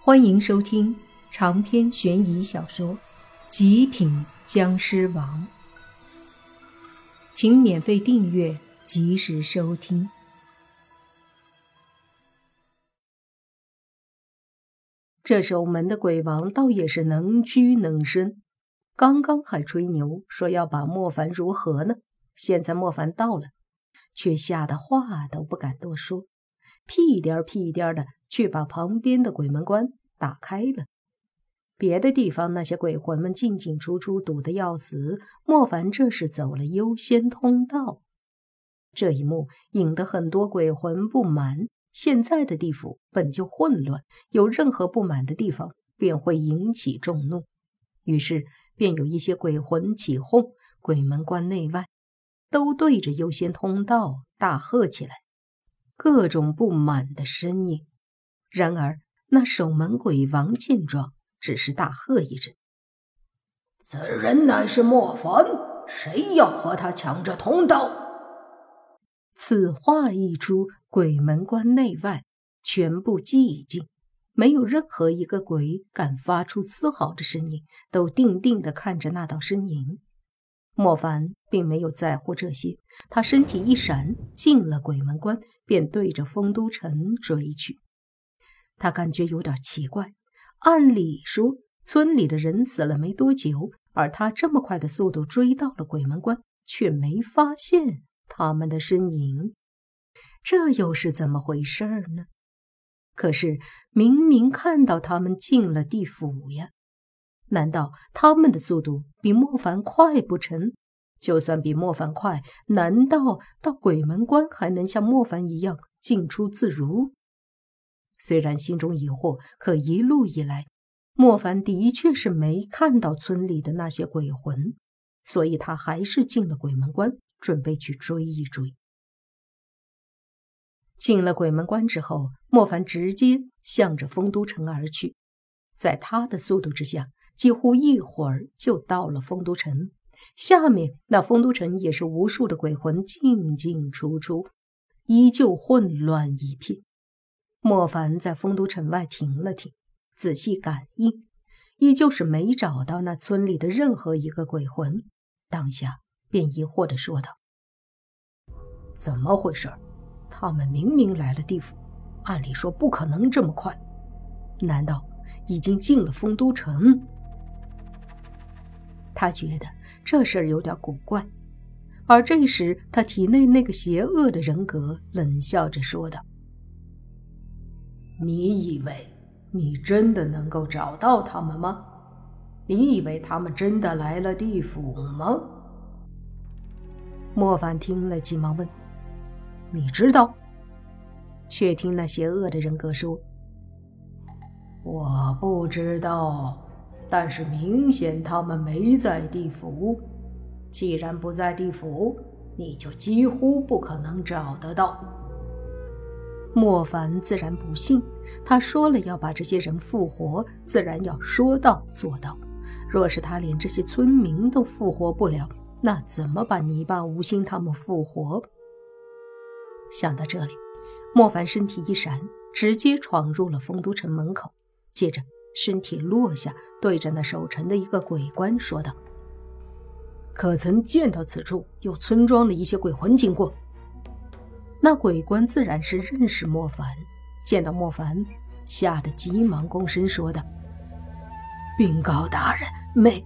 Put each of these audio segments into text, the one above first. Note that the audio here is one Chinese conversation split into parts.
欢迎收听长篇悬疑小说《极品僵尸王》，请免费订阅，及时收听。这守门的鬼王倒也是能屈能伸，刚刚还吹牛说要把莫凡如何呢？现在莫凡到了，却吓得话都不敢多说，屁颠儿屁颠儿的去把旁边的鬼门关打开了。别的地方那些鬼魂们进进出出，堵得要死，莫凡这是走了优先通道。这一幕引得很多鬼魂不满。现在的地府本就混乱，有任何不满的地方，便会引起众怒。于是，便有一些鬼魂起哄，鬼门关内外都对着优先通道大喝起来，各种不满的声音。然而，那守门鬼王见状，只是大喝一声：“此人乃是莫凡，谁要和他抢这通道？”此话一出，鬼门关内外全部寂静，没有任何一个鬼敢发出丝毫的声音，都定定地看着那道身影。莫凡并没有在乎这些，他身体一闪，进了鬼门关，便对着丰都城追去。他感觉有点奇怪，按理说村里的人死了没多久，而他这么快的速度追到了鬼门关，却没发现。他们的身影，这又是怎么回事呢？可是明明看到他们进了地府呀，难道他们的速度比莫凡快不成？就算比莫凡快，难道到鬼门关还能像莫凡一样进出自如？虽然心中疑惑，可一路以来，莫凡的确是没看到村里的那些鬼魂，所以他还是进了鬼门关。准备去追一追。进了鬼门关之后，莫凡直接向着丰都城而去。在他的速度之下，几乎一会儿就到了丰都城。下面那丰都城也是无数的鬼魂进进出出，依旧混乱一片。莫凡在丰都城外停了停，仔细感应，依旧是没找到那村里的任何一个鬼魂。当下。便疑惑地说道：“怎么回事？他们明明来了地府，按理说不可能这么快，难道已经进了丰都城？”他觉得这事儿有点古怪。而这时，他体内那个邪恶的人格冷笑着说道：“你以为你真的能够找到他们吗？你以为他们真的来了地府吗？”莫凡听了，急忙问：“你知道？”却听那邪恶的人格说：“我不知道，但是明显他们没在地府。既然不在地府，你就几乎不可能找得到。”莫凡自然不信，他说了要把这些人复活，自然要说到做到。若是他连这些村民都复活不了，那怎么把泥巴无心他们复活？想到这里，莫凡身体一闪，直接闯入了丰都城门口。接着身体落下，对着那守城的一个鬼官说道：“可曾见到此处有村庄的一些鬼魂经过？”那鬼官自然是认识莫凡，见到莫凡，吓得急忙躬身说道：“禀告大人，没，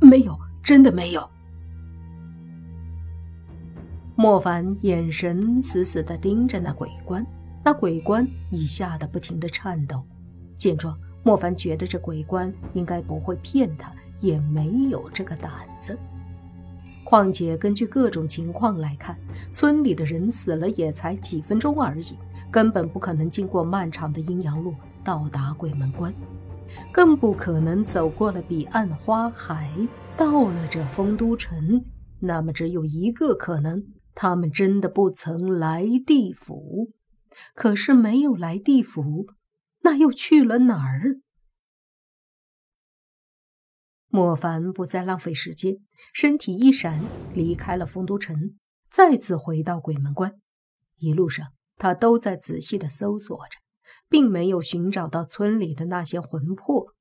没有，真的没有。”莫凡眼神死死地盯着那鬼官，那鬼官已吓得不停地颤抖。见状，莫凡觉得这鬼官应该不会骗他，也没有这个胆子。况且根据各种情况来看，村里的人死了也才几分钟而已，根本不可能经过漫长的阴阳路到达鬼门关，更不可能走过了彼岸花海，到了这丰都城。那么只有一个可能。他们真的不曾来地府，可是没有来地府，那又去了哪儿？莫凡不再浪费时间，身体一闪，离开了丰都城，再次回到鬼门关。一路上，他都在仔细的搜索着，并没有寻找到村里的那些魂魄。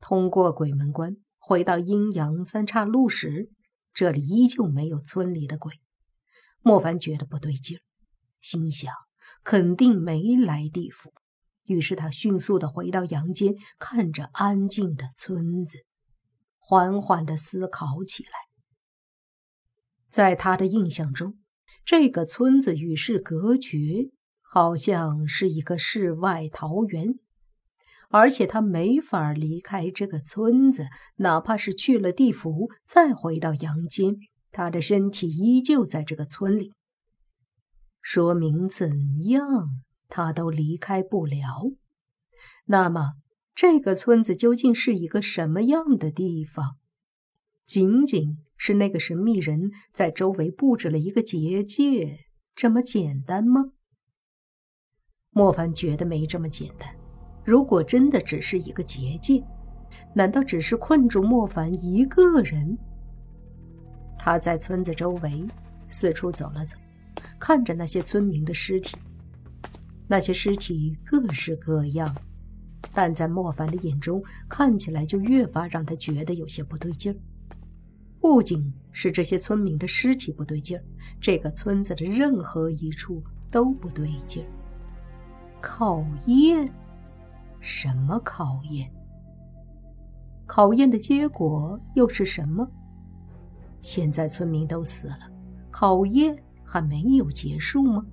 通过鬼门关回到阴阳三岔路时，这里依旧没有村里的鬼。莫凡觉得不对劲，心想肯定没来地府。于是他迅速的回到阳间，看着安静的村子，缓缓的思考起来。在他的印象中，这个村子与世隔绝，好像是一个世外桃源，而且他没法离开这个村子，哪怕是去了地府再回到阳间，他的身体依旧在这个村里，说明怎样他都离开不了。那么，这个村子究竟是一个什么样的地方？仅仅是那个神秘人在周围布置了一个结界，这么简单吗？莫凡觉得没这么简单。如果真的只是一个结界，难道只是困住莫凡一个人？他在村子周围四处走了走，看着那些村民的尸体，那些尸体各式各样，但在莫凡的眼中，看起来就越发让他觉得有些不对劲儿。不仅是这些村民的尸体不对劲儿，这个村子的任何一处都不对劲儿。考验？什么考验？考验的结果又是什么？现在村民都死了，考验还没有结束吗？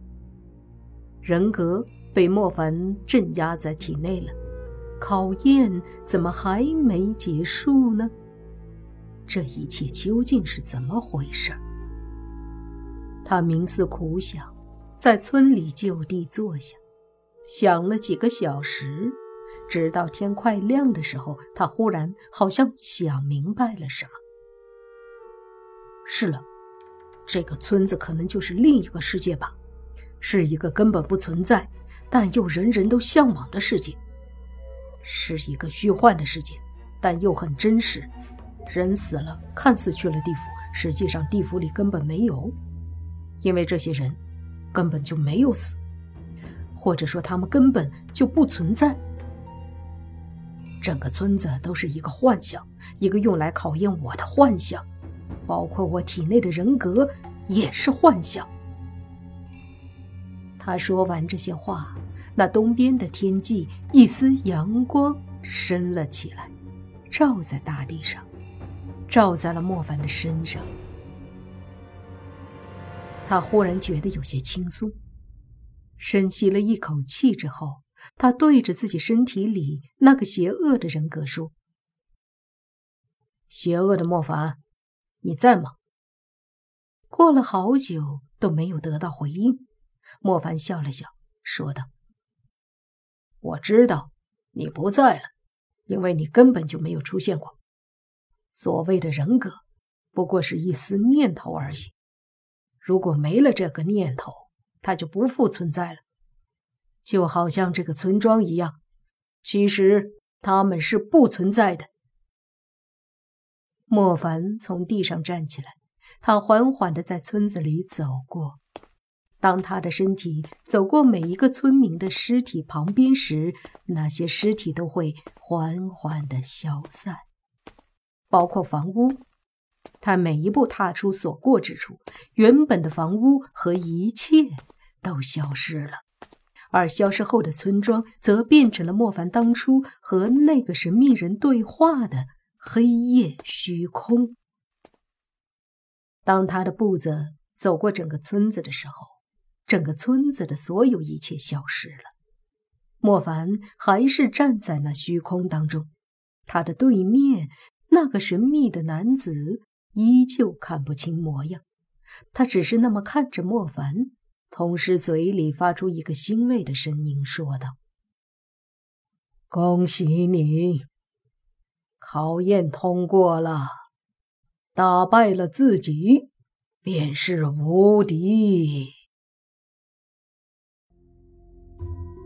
人格被莫凡镇压在体内了，考验怎么还没结束呢？这一切究竟是怎么回事？他冥思苦想，在村里就地坐下，想了几个小时，直到天快亮的时候，他忽然好像想明白了什么。是了，这个村子可能就是另一个世界吧，是一个根本不存在，但又人人都向往的世界，是一个虚幻的世界，但又很真实。人死了，看似去了地府，实际上地府里根本没有，因为这些人根本就没有死，或者说他们根本就不存在。整个村子都是一个幻象，一个用来考验我的幻象，包括我体内的人格也是幻象。他说完这些话，那东边的天际一丝阳光升了起来，照在大地上。照在了莫凡的身上，他忽然觉得有些轻松，深吸了一口气之后，他对着自己身体里那个邪恶的人格说：“邪恶的莫凡，你在吗？”过了好久都没有得到回应，莫凡笑了笑，说道：“我知道你不在了，因为你根本就没有出现过。”所谓的人格，不过是一丝念头而已。如果没了这个念头，它就不复存在了。就好像这个村庄一样，其实他们是不存在的。莫凡从地上站起来，他缓缓地在村子里走过。当他的身体走过每一个村民的尸体旁边时，那些尸体都会缓缓地消散。包括房屋，他每一步踏出所过之处，原本的房屋和一切都消失了，而消失后的村庄则变成了莫凡当初和那个神秘人对话的黑夜虚空。当他的步子走过整个村子的时候，整个村子的所有一切消失了，莫凡还是站在那虚空当中，他的对面。那个神秘的男子依旧看不清模样，他只是那么看着莫凡，同时嘴里发出一个欣慰的声音，说道：“恭喜你，考验通过了，打败了自己，便是无敌。”